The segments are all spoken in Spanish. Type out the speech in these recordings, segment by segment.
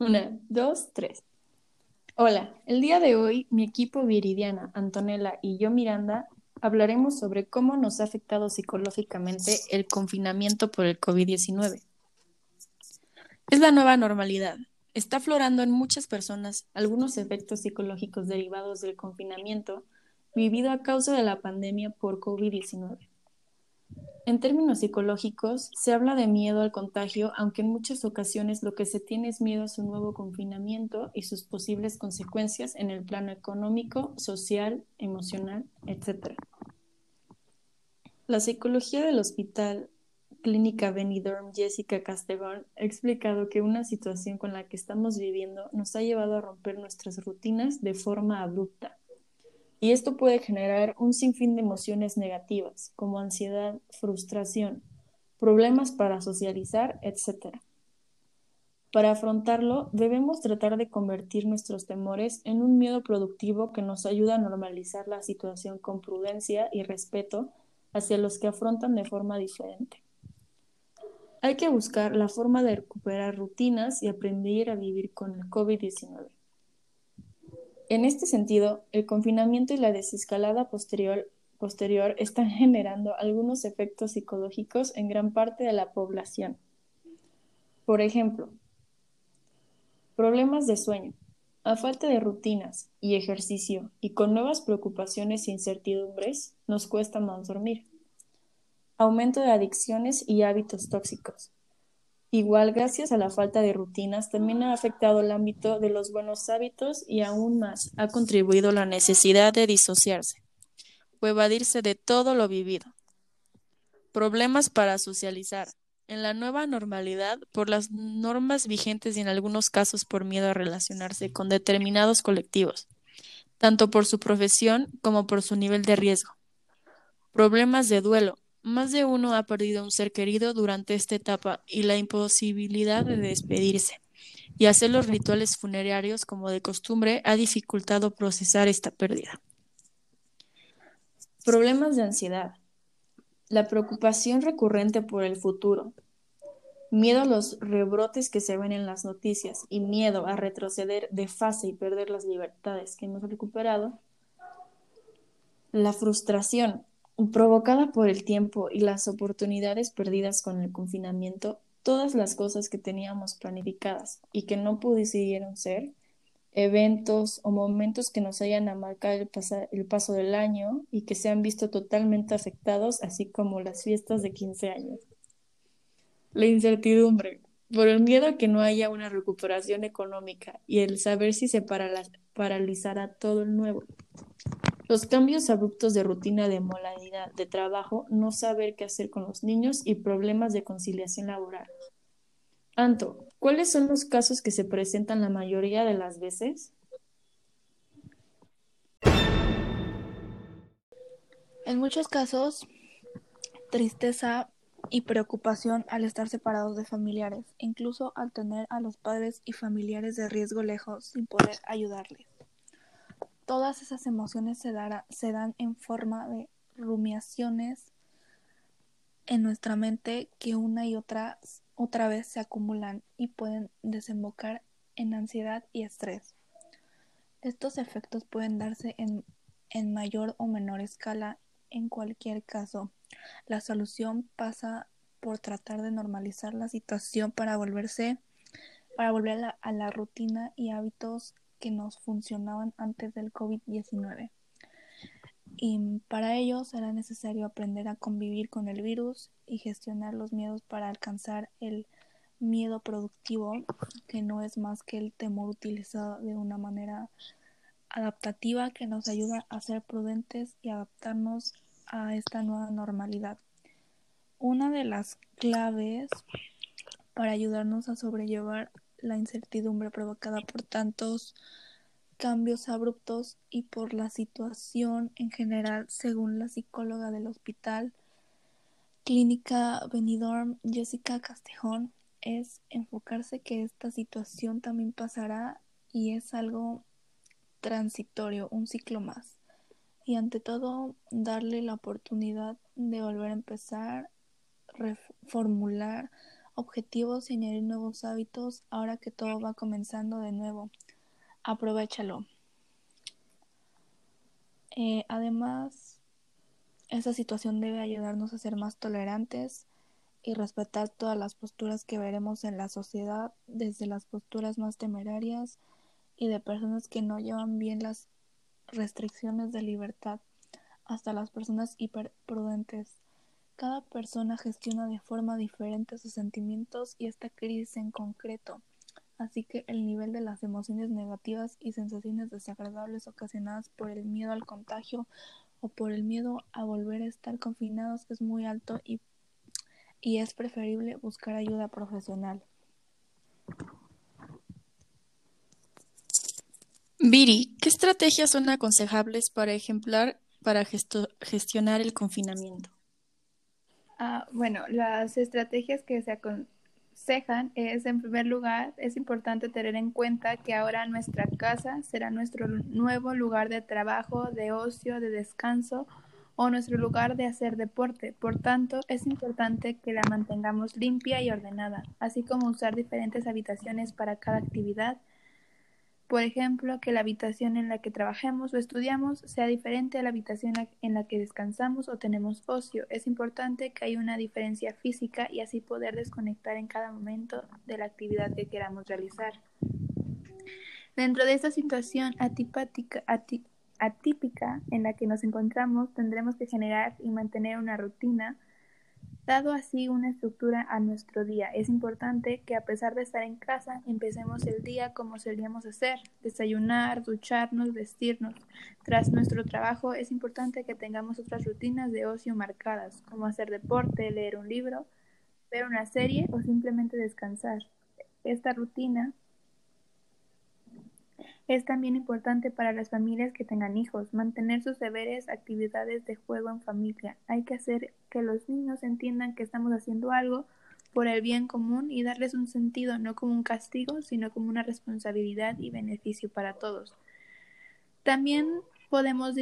Una, dos, tres. Hola, el día de hoy mi equipo Viridiana, Antonella y yo Miranda hablaremos sobre cómo nos ha afectado psicológicamente el confinamiento por el COVID-19. Es la nueva normalidad. Está aflorando en muchas personas algunos efectos psicológicos derivados del confinamiento vivido a causa de la pandemia por COVID-19. En términos psicológicos, se habla de miedo al contagio, aunque en muchas ocasiones lo que se tiene es miedo a su nuevo confinamiento y sus posibles consecuencias en el plano económico, social, emocional, etc. La psicología del hospital Clínica Benidorm Jessica Castellón ha explicado que una situación con la que estamos viviendo nos ha llevado a romper nuestras rutinas de forma abrupta y esto puede generar un sinfín de emociones negativas, como ansiedad, frustración, problemas para socializar, etc. Para afrontarlo, debemos tratar de convertir nuestros temores en un miedo productivo que nos ayuda a normalizar la situación con prudencia y respeto hacia los que afrontan de forma diferente. Hay que buscar la forma de recuperar rutinas y aprender a vivir con el COVID-19. En este sentido, el confinamiento y la desescalada posterior, posterior están generando algunos efectos psicológicos en gran parte de la población. Por ejemplo, problemas de sueño, a falta de rutinas y ejercicio y con nuevas preocupaciones e incertidumbres, nos cuesta más dormir. Aumento de adicciones y hábitos tóxicos, Igual, gracias a la falta de rutinas, también ha afectado el ámbito de los buenos hábitos y aún más ha contribuido la necesidad de disociarse o evadirse de todo lo vivido. Problemas para socializar. En la nueva normalidad, por las normas vigentes y en algunos casos por miedo a relacionarse con determinados colectivos, tanto por su profesión como por su nivel de riesgo. Problemas de duelo más de uno ha perdido un ser querido durante esta etapa y la imposibilidad de despedirse y hacer los rituales funerarios como de costumbre ha dificultado procesar esta pérdida. Problemas de ansiedad. La preocupación recurrente por el futuro. Miedo a los rebrotes que se ven en las noticias y miedo a retroceder de fase y perder las libertades que hemos recuperado. La frustración provocada por el tiempo y las oportunidades perdidas con el confinamiento, todas las cosas que teníamos planificadas y que no pudieron ser, eventos o momentos que nos hayan marcado el, el paso del año y que se han visto totalmente afectados, así como las fiestas de 15 años. La incertidumbre, por el miedo a que no haya una recuperación económica y el saber si se paralizará todo el nuevo. Los cambios abruptos de rutina de modalidad de trabajo, no saber qué hacer con los niños y problemas de conciliación laboral. Anto, ¿cuáles son los casos que se presentan la mayoría de las veces? En muchos casos, tristeza y preocupación al estar separados de familiares, incluso al tener a los padres y familiares de riesgo lejos sin poder ayudarles. Todas esas emociones se, se dan en forma de rumiaciones en nuestra mente que una y otra, otra vez se acumulan y pueden desembocar en ansiedad y estrés. Estos efectos pueden darse en, en mayor o menor escala. En cualquier caso, la solución pasa por tratar de normalizar la situación para volverse para volver a la, a la rutina y hábitos que nos funcionaban antes del COVID-19. Y para ello será necesario aprender a convivir con el virus y gestionar los miedos para alcanzar el miedo productivo, que no es más que el temor utilizado de una manera adaptativa que nos ayuda a ser prudentes y adaptarnos a esta nueva normalidad. Una de las claves para ayudarnos a sobrellevar la incertidumbre provocada por tantos cambios abruptos y por la situación en general, según la psicóloga del hospital Clínica Benidorm, Jessica Castejón, es enfocarse que esta situación también pasará y es algo transitorio, un ciclo más. Y ante todo, darle la oportunidad de volver a empezar, reformular objetivos y añadir nuevos hábitos ahora que todo va comenzando de nuevo. Aprovechalo. Eh, además, esta situación debe ayudarnos a ser más tolerantes y respetar todas las posturas que veremos en la sociedad, desde las posturas más temerarias y de personas que no llevan bien las restricciones de libertad, hasta las personas hiperprudentes. Cada persona gestiona de forma diferente sus sentimientos y esta crisis en concreto, así que el nivel de las emociones negativas y sensaciones desagradables ocasionadas por el miedo al contagio o por el miedo a volver a estar confinados es muy alto y, y es preferible buscar ayuda profesional. Viri, ¿qué estrategias son aconsejables para ejemplar para gestionar el confinamiento? Ah, bueno, las estrategias que se aconsejan es, en primer lugar, es importante tener en cuenta que ahora nuestra casa será nuestro nuevo lugar de trabajo, de ocio, de descanso o nuestro lugar de hacer deporte. Por tanto, es importante que la mantengamos limpia y ordenada, así como usar diferentes habitaciones para cada actividad por ejemplo, que la habitación en la que trabajemos o estudiamos sea diferente a la habitación en la que descansamos o tenemos ocio. Es importante que haya una diferencia física y así poder desconectar en cada momento de la actividad que queramos realizar. Dentro de esta situación atípica en la que nos encontramos, tendremos que generar y mantener una rutina Dado así una estructura a nuestro día, es importante que a pesar de estar en casa, empecemos el día como solíamos hacer, desayunar, ducharnos, vestirnos. Tras nuestro trabajo, es importante que tengamos otras rutinas de ocio marcadas, como hacer deporte, leer un libro, ver una serie o simplemente descansar. Esta rutina es también importante para las familias que tengan hijos, mantener sus deberes, actividades de juego en familia. Hay que hacer que los niños entiendan que estamos haciendo algo por el bien común y darles un sentido no como un castigo, sino como una responsabilidad y beneficio para todos. También podemos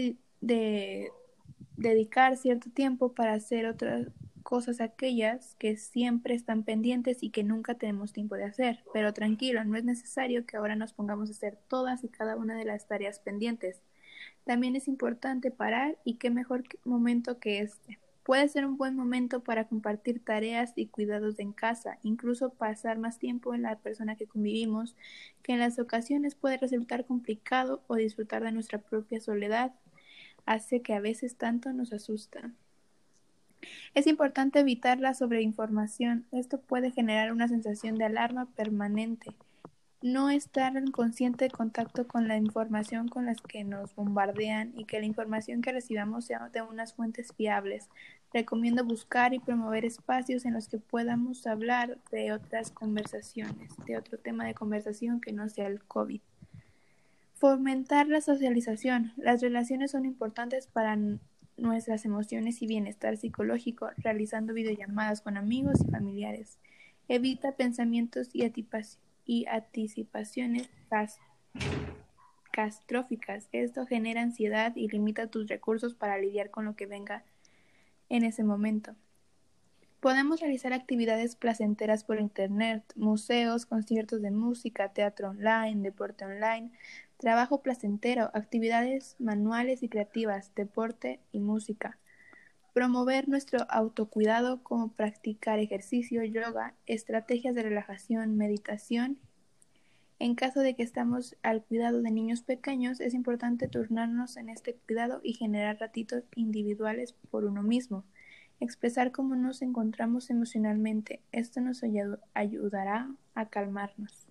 dedicar cierto tiempo para hacer otras cosas aquellas que siempre están pendientes y que nunca tenemos tiempo de hacer. Pero tranquilo, no es necesario que ahora nos pongamos a hacer todas y cada una de las tareas pendientes. También es importante parar y qué mejor momento que este. Puede ser un buen momento para compartir tareas y cuidados en casa, incluso pasar más tiempo en la persona que convivimos, que en las ocasiones puede resultar complicado o disfrutar de nuestra propia soledad, hace que a veces tanto nos asusta. Es importante evitar la sobreinformación. Esto puede generar una sensación de alarma permanente. No estar en consciente contacto con la información con las que nos bombardean y que la información que recibamos sea de unas fuentes fiables. Recomiendo buscar y promover espacios en los que podamos hablar de otras conversaciones, de otro tema de conversación que no sea el COVID. Fomentar la socialización. Las relaciones son importantes para nuestras emociones y bienestar psicológico realizando videollamadas con amigos y familiares. Evita pensamientos y, y anticipaciones catastróficas. Esto genera ansiedad y limita tus recursos para lidiar con lo que venga en ese momento. Podemos realizar actividades placenteras por Internet, museos, conciertos de música, teatro online, deporte online, trabajo placentero, actividades manuales y creativas, deporte y música. Promover nuestro autocuidado como practicar ejercicio, yoga, estrategias de relajación, meditación. En caso de que estamos al cuidado de niños pequeños, es importante turnarnos en este cuidado y generar ratitos individuales por uno mismo. Expresar cómo nos encontramos emocionalmente. Esto nos ayudará a calmarnos.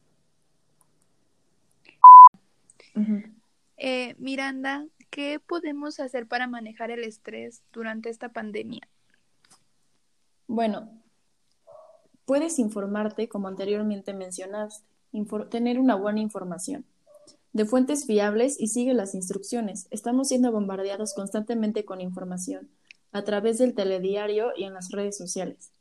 Eh, Miranda, ¿qué podemos hacer para manejar el estrés durante esta pandemia? Bueno, puedes informarte, como anteriormente mencionaste, tener una buena información de fuentes fiables y sigue las instrucciones. Estamos siendo bombardeados constantemente con información a través del telediario y en las redes sociales.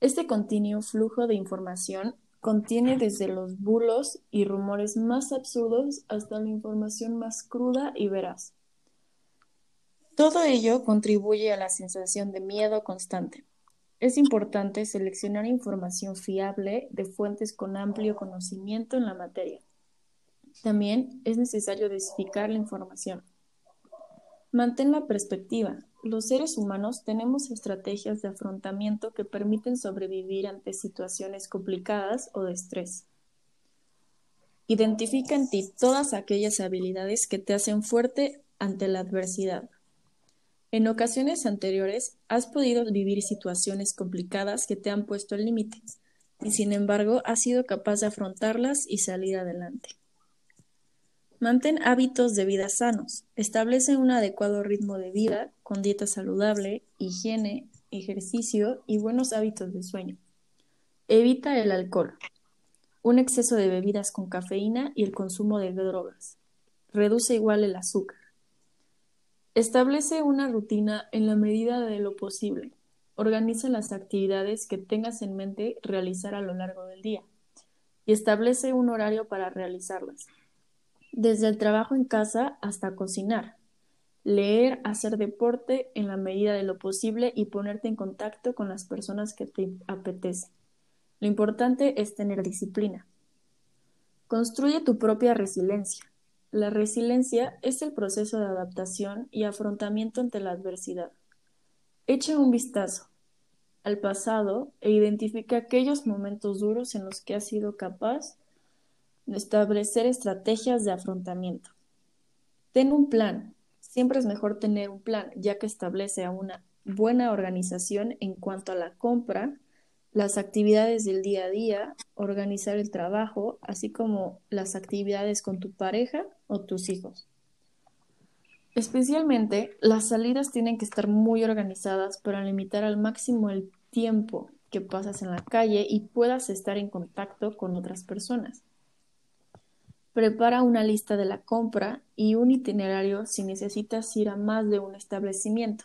Este continuo flujo de información contiene desde los bulos y rumores más absurdos hasta la información más cruda y veraz. Todo ello contribuye a la sensación de miedo constante. es importante seleccionar información fiable de fuentes con amplio conocimiento en la materia. También es necesario desificar la información. Mantén la perspectiva. Los seres humanos tenemos estrategias de afrontamiento que permiten sobrevivir ante situaciones complicadas o de estrés. Identifica en ti todas aquellas habilidades que te hacen fuerte ante la adversidad. En ocasiones anteriores has podido vivir situaciones complicadas que te han puesto al límite, y sin embargo has sido capaz de afrontarlas y salir adelante. Mantén hábitos de vida sanos. Establece un adecuado ritmo de vida con dieta saludable, higiene, ejercicio y buenos hábitos de sueño. Evita el alcohol, un exceso de bebidas con cafeína y el consumo de drogas. Reduce igual el azúcar. Establece una rutina en la medida de lo posible. Organiza las actividades que tengas en mente realizar a lo largo del día y establece un horario para realizarlas. Desde el trabajo en casa hasta cocinar. Leer, hacer deporte en la medida de lo posible y ponerte en contacto con las personas que te apetece. Lo importante es tener disciplina. Construye tu propia resiliencia. La resiliencia es el proceso de adaptación y afrontamiento ante la adversidad. Echa un vistazo al pasado e identifica aquellos momentos duros en los que has sido capaz establecer estrategias de afrontamiento. Ten un plan. Siempre es mejor tener un plan, ya que establece una buena organización en cuanto a la compra, las actividades del día a día, organizar el trabajo, así como las actividades con tu pareja o tus hijos. Especialmente, las salidas tienen que estar muy organizadas para limitar al máximo el tiempo que pasas en la calle y puedas estar en contacto con otras personas. Prepara una lista de la compra y un itinerario si necesitas ir a más de un establecimiento.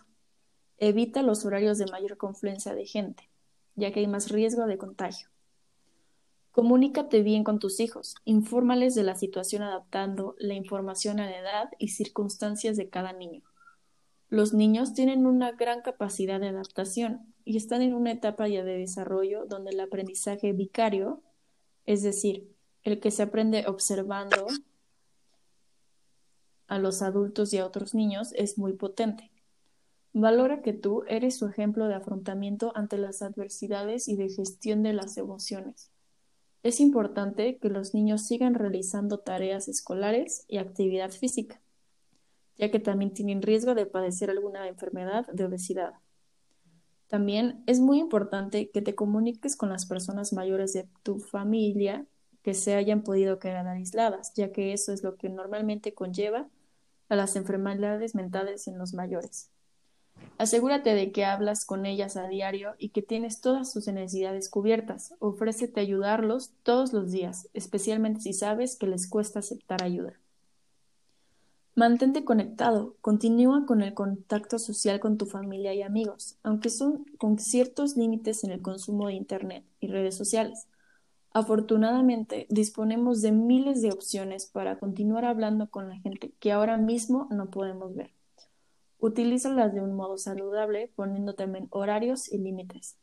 Evita los horarios de mayor confluencia de gente ya que hay más riesgo de contagio. Comunícate bien con tus hijos, infórmales de la situación adaptando la información a la edad y circunstancias de cada niño. Los niños tienen una gran capacidad de adaptación y están en una etapa ya de desarrollo donde el aprendizaje vicario, es decir, el que se aprende observando a los adultos y a otros niños, es muy potente. Valora que tú eres su ejemplo de afrontamiento ante las adversidades y de gestión de las emociones. Es importante que los niños sigan realizando tareas escolares y actividad física, ya que también tienen riesgo de padecer alguna enfermedad de obesidad. También es muy importante que te comuniques con las personas mayores de tu familia que se hayan podido quedar aisladas, ya que eso es lo que normalmente conlleva a las enfermedades mentales en los mayores. Asegúrate de que hablas con ellas a diario y que tienes todas sus necesidades cubiertas. Ofrécete ayudarlos todos los días, especialmente si sabes que les cuesta aceptar ayuda. Mantente conectado, continúa con el contacto social con tu familia y amigos, aunque son con ciertos límites en el consumo de Internet y redes sociales. Afortunadamente, disponemos de miles de opciones para continuar hablando con la gente que ahora mismo no podemos ver. Utilízalas de un modo saludable, poniendo también horarios y límites.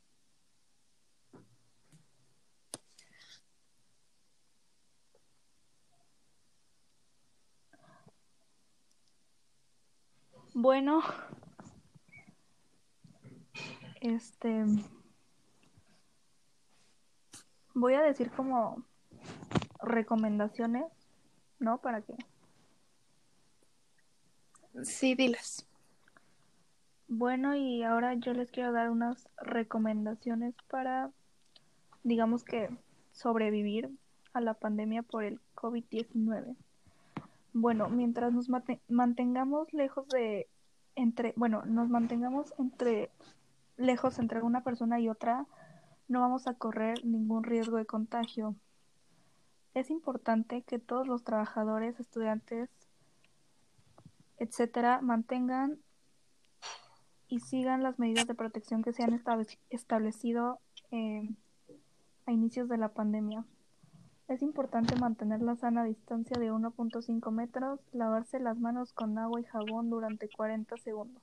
Bueno, este voy a decir como recomendaciones, ¿no? Para que Sí, dilas. Bueno, y ahora yo les quiero dar unas recomendaciones para, digamos que, sobrevivir a la pandemia por el COVID-19. Bueno, mientras nos mantengamos lejos de entre, bueno, nos mantengamos entre lejos entre una persona y otra, no vamos a correr ningún riesgo de contagio. Es importante que todos los trabajadores, estudiantes, etcétera, mantengan y sigan las medidas de protección que se han establecido eh, a inicios de la pandemia. Es importante mantener la sana distancia de 1.5 metros, lavarse las manos con agua y jabón durante 40 segundos.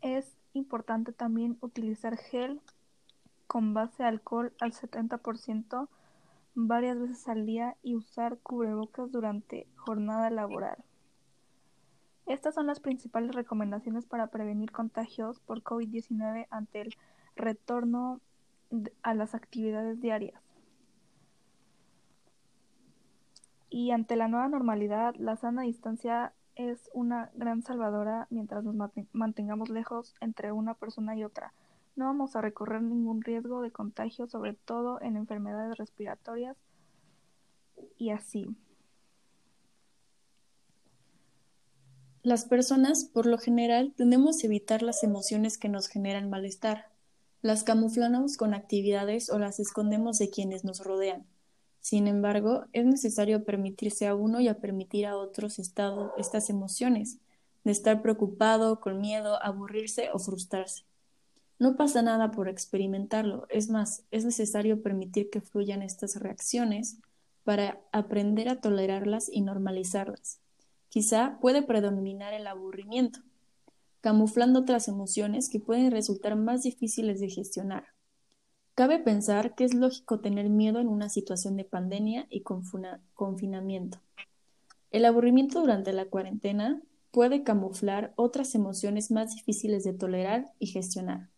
Es importante también utilizar gel con base de alcohol al 70% varias veces al día y usar cubrebocas durante jornada laboral. Estas son las principales recomendaciones para prevenir contagios por COVID-19 ante el retorno a las actividades diarias. Y ante la nueva normalidad, la sana distancia es una gran salvadora mientras nos mantengamos lejos entre una persona y otra. No vamos a recorrer ningún riesgo de contagio, sobre todo en enfermedades respiratorias y así. Las personas, por lo general, tendemos a evitar las emociones que nos generan malestar. Las camuflamos con actividades o las escondemos de quienes nos rodean. Sin embargo, es necesario permitirse a uno y a permitir a otros estado, estas emociones, de estar preocupado, con miedo, aburrirse o frustrarse. No pasa nada por experimentarlo, es más, es necesario permitir que fluyan estas reacciones para aprender a tolerarlas y normalizarlas. Quizá puede predominar el aburrimiento, camuflando otras emociones que pueden resultar más difíciles de gestionar. Cabe pensar que es lógico tener miedo en una situación de pandemia y confinamiento. El aburrimiento durante la cuarentena puede camuflar otras emociones más difíciles de tolerar y gestionar.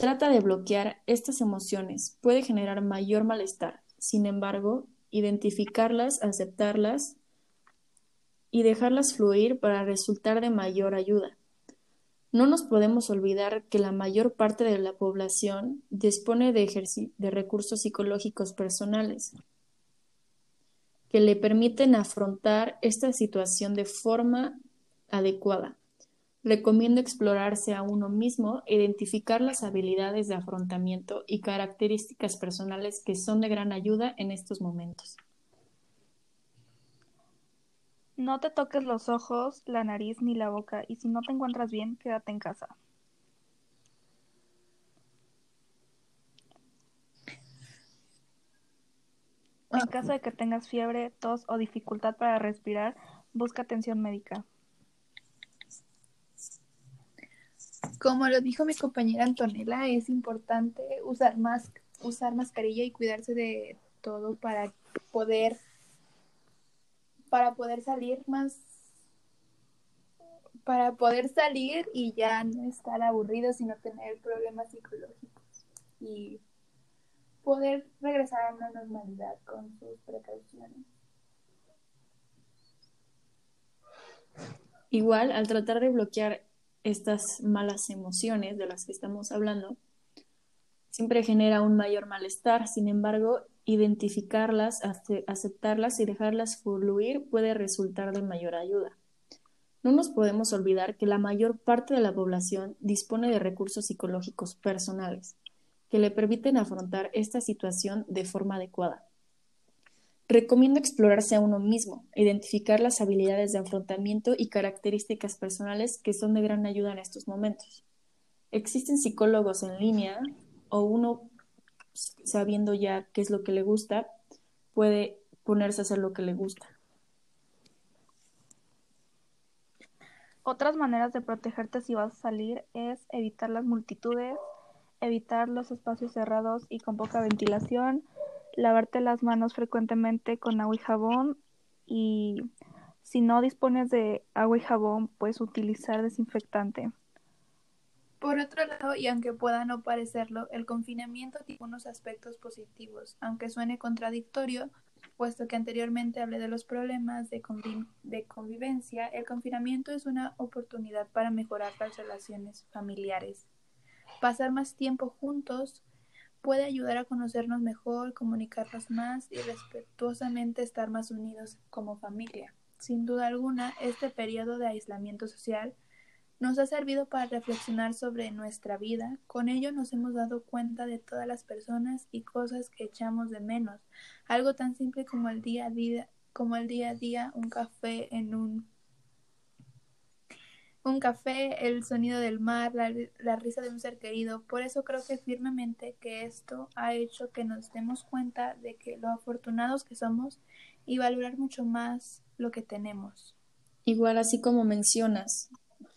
Trata de bloquear estas emociones, puede generar mayor malestar. Sin embargo, identificarlas, aceptarlas y dejarlas fluir para resultar de mayor ayuda. No nos podemos olvidar que la mayor parte de la población dispone de, de recursos psicológicos personales que le permiten afrontar esta situación de forma adecuada. Recomiendo explorarse a uno mismo, identificar las habilidades de afrontamiento y características personales que son de gran ayuda en estos momentos. No te toques los ojos, la nariz ni la boca y si no te encuentras bien, quédate en casa. En caso de que tengas fiebre, tos o dificultad para respirar, busca atención médica. Como lo dijo mi compañera Antonella, es importante usar, más, usar mascarilla y cuidarse de todo para poder para poder salir más para poder salir y ya no estar aburrido, sino tener problemas psicológicos y poder regresar a una normalidad con sus precauciones. Igual, al tratar de bloquear estas malas emociones de las que estamos hablando, siempre genera un mayor malestar. Sin embargo, identificarlas, aceptarlas y dejarlas fluir puede resultar de mayor ayuda. No nos podemos olvidar que la mayor parte de la población dispone de recursos psicológicos personales que le permiten afrontar esta situación de forma adecuada. Recomiendo explorarse a uno mismo, identificar las habilidades de afrontamiento y características personales que son de gran ayuda en estos momentos. Existen psicólogos en línea o uno sabiendo ya qué es lo que le gusta, puede ponerse a hacer lo que le gusta. Otras maneras de protegerte si vas a salir es evitar las multitudes, evitar los espacios cerrados y con poca ventilación, lavarte las manos frecuentemente con agua y jabón y si no dispones de agua y jabón, puedes utilizar desinfectante. Por otro lado, y aunque pueda no parecerlo, el confinamiento tiene unos aspectos positivos, aunque suene contradictorio, puesto que anteriormente hablé de los problemas de, de convivencia, el confinamiento es una oportunidad para mejorar las relaciones familiares. Pasar más tiempo juntos puede ayudar a conocernos mejor, comunicarnos más y respetuosamente estar más unidos como familia. Sin duda alguna, este periodo de aislamiento social nos ha servido para reflexionar sobre nuestra vida. Con ello nos hemos dado cuenta de todas las personas y cosas que echamos de menos. Algo tan simple como el día a día, como el día a día, un café en un un café, el sonido del mar, la, la, risa de un ser querido. Por eso creo que firmemente que esto ha hecho que nos demos cuenta de que lo afortunados que somos y valorar mucho más lo que tenemos. Igual así como mencionas,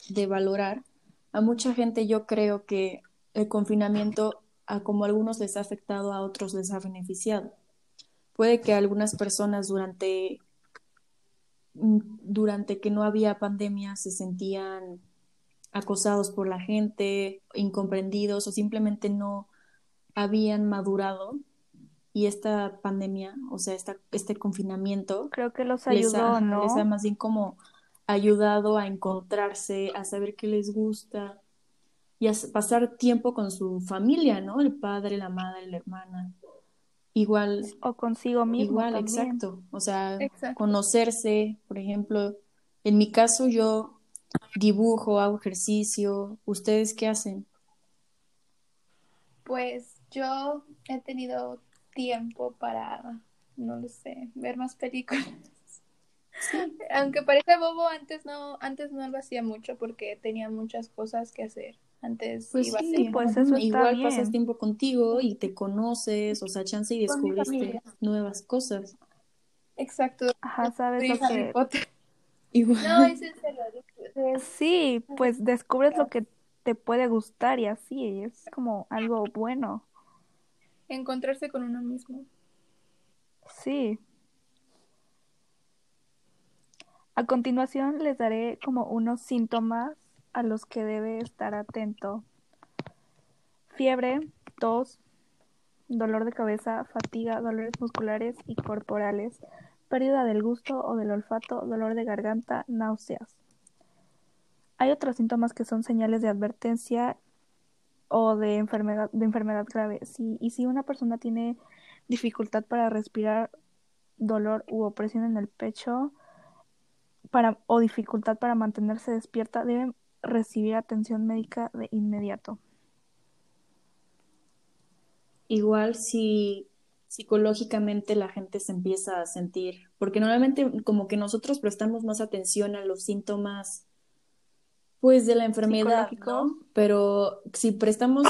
de valorar, a mucha gente yo creo que el confinamiento, a como a algunos les ha afectado, a otros les ha beneficiado. Puede que algunas personas durante, durante que no había pandemia se sentían acosados por la gente, incomprendidos o simplemente no habían madurado y esta pandemia, o sea, esta, este confinamiento, Creo que los les ayudó, ha, ¿no? les ha más bien como ayudado a encontrarse, a saber qué les gusta y a pasar tiempo con su familia, ¿no? El padre, la madre, la hermana. Igual, O consigo mismo igual, también. exacto. O sea, Exacto. conocerse, por ejemplo, en mi caso yo dibujo, hago ejercicio. ¿Ustedes qué hacen? Pues yo he tenido tiempo para, no lo sé, ver más películas. Aunque parece bobo, antes no, antes no lo hacía mucho porque tenía muchas cosas que hacer. Antes Pues iba sí, Sí, pues eso igual bien. pasas tiempo contigo y te conoces, o sea, chance y descubriste nuevas cosas. Exacto. Ajá, sabes lo que... Potter. Igual. No, es en serio. es- Sí, pues descubres lo que te puede gustar y así, es como algo bueno. encontrarse con uno mismo. Sí. A continuación les daré como unos síntomas a los que debe estar atento. Fiebre, tos, dolor de cabeza, fatiga, dolores musculares y corporales, pérdida del gusto o del olfato, dolor de garganta, náuseas. Hay otros síntomas que son señales de advertencia o de enfermedad, de enfermedad grave. Si, y si una persona tiene dificultad para respirar, dolor u opresión en el pecho o dificultad para mantenerse despierta, deben recibir atención médica de inmediato. Igual si psicológicamente la gente se empieza a sentir, porque normalmente como que nosotros prestamos más atención a los síntomas, pues de la enfermedad. Pero si prestamos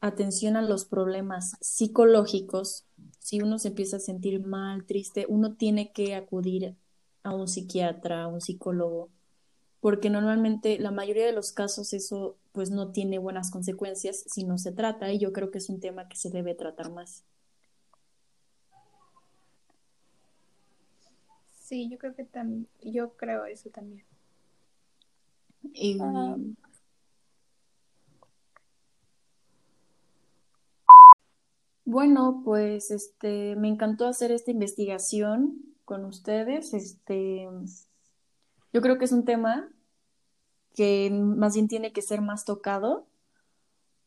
atención a los problemas psicológicos, si uno se empieza a sentir mal, triste, uno tiene que acudir a un psiquiatra, a un psicólogo, porque normalmente la mayoría de los casos eso pues no tiene buenas consecuencias si no se trata y yo creo que es un tema que se debe tratar más. Sí, yo creo que también, yo creo eso también. Y Ah. bueno, pues este me encantó hacer esta investigación con ustedes. Este, yo creo que es un tema que más bien tiene que ser más tocado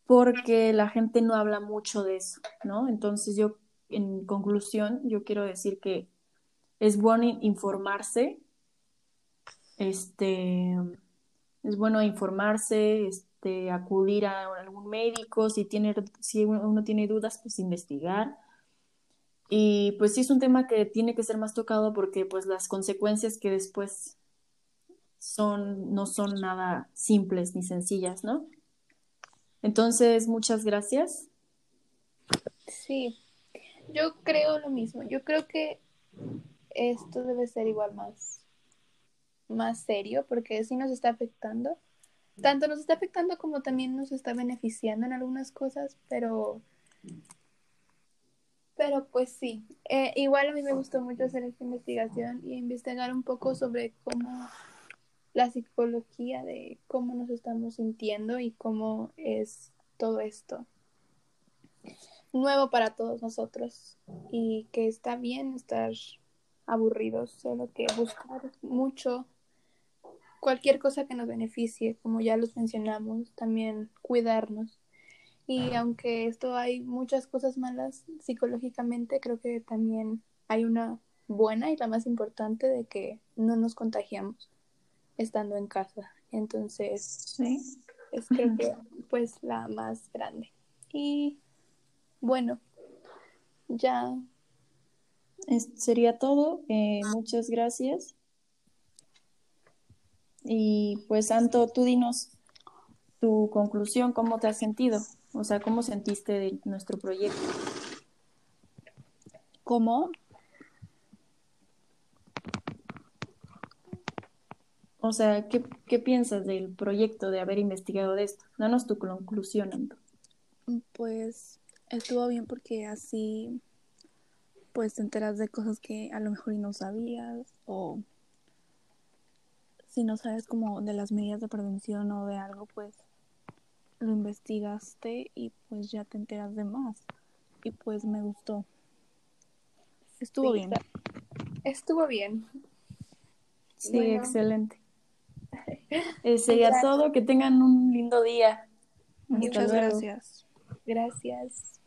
porque la gente no habla mucho de eso, ¿no? Entonces yo, en conclusión, yo quiero decir que es bueno in- informarse, este, es bueno informarse, este, acudir a algún médico, si tiene, si uno tiene dudas, pues investigar. Y pues sí es un tema que tiene que ser más tocado porque pues las consecuencias que después son, no son nada simples ni sencillas, ¿no? Entonces, muchas gracias. Sí, yo creo lo mismo. Yo creo que esto debe ser igual más, más serio porque sí nos está afectando. Tanto nos está afectando como también nos está beneficiando en algunas cosas, pero, pero pues sí. Eh, igual a mí me gustó mucho hacer esta investigación y investigar un poco sobre cómo la psicología de cómo nos estamos sintiendo y cómo es todo esto nuevo para todos nosotros y que está bien estar aburridos, solo que buscar mucho cualquier cosa que nos beneficie, como ya los mencionamos, también cuidarnos. Y aunque esto hay muchas cosas malas psicológicamente, creo que también hay una buena y la más importante de que no nos contagiamos estando en casa. Entonces, Sí. es creo que pues la más grande. Y bueno, ya Es- sería todo. Eh, muchas gracias. Y pues, Santo, tú dinos tu conclusión, ¿cómo te has sentido? O sea, ¿cómo sentiste de nuestro proyecto? ¿Cómo? O sea, ¿qué, qué piensas del proyecto de haber investigado de esto? Danos tu conclusión, Anto. Pues estuvo bien porque así pues te enteras de cosas que a lo mejor y no sabías o si no sabes como de las medidas de prevención o de algo pues lo investigaste y pues ya te enteras de más y pues me gustó. Estuvo Sí, bien. Estuvo bien. Sí, Bueno. excelente. Eh, sería todo. Que tengan un lindo día. Muchas gracias. Gracias.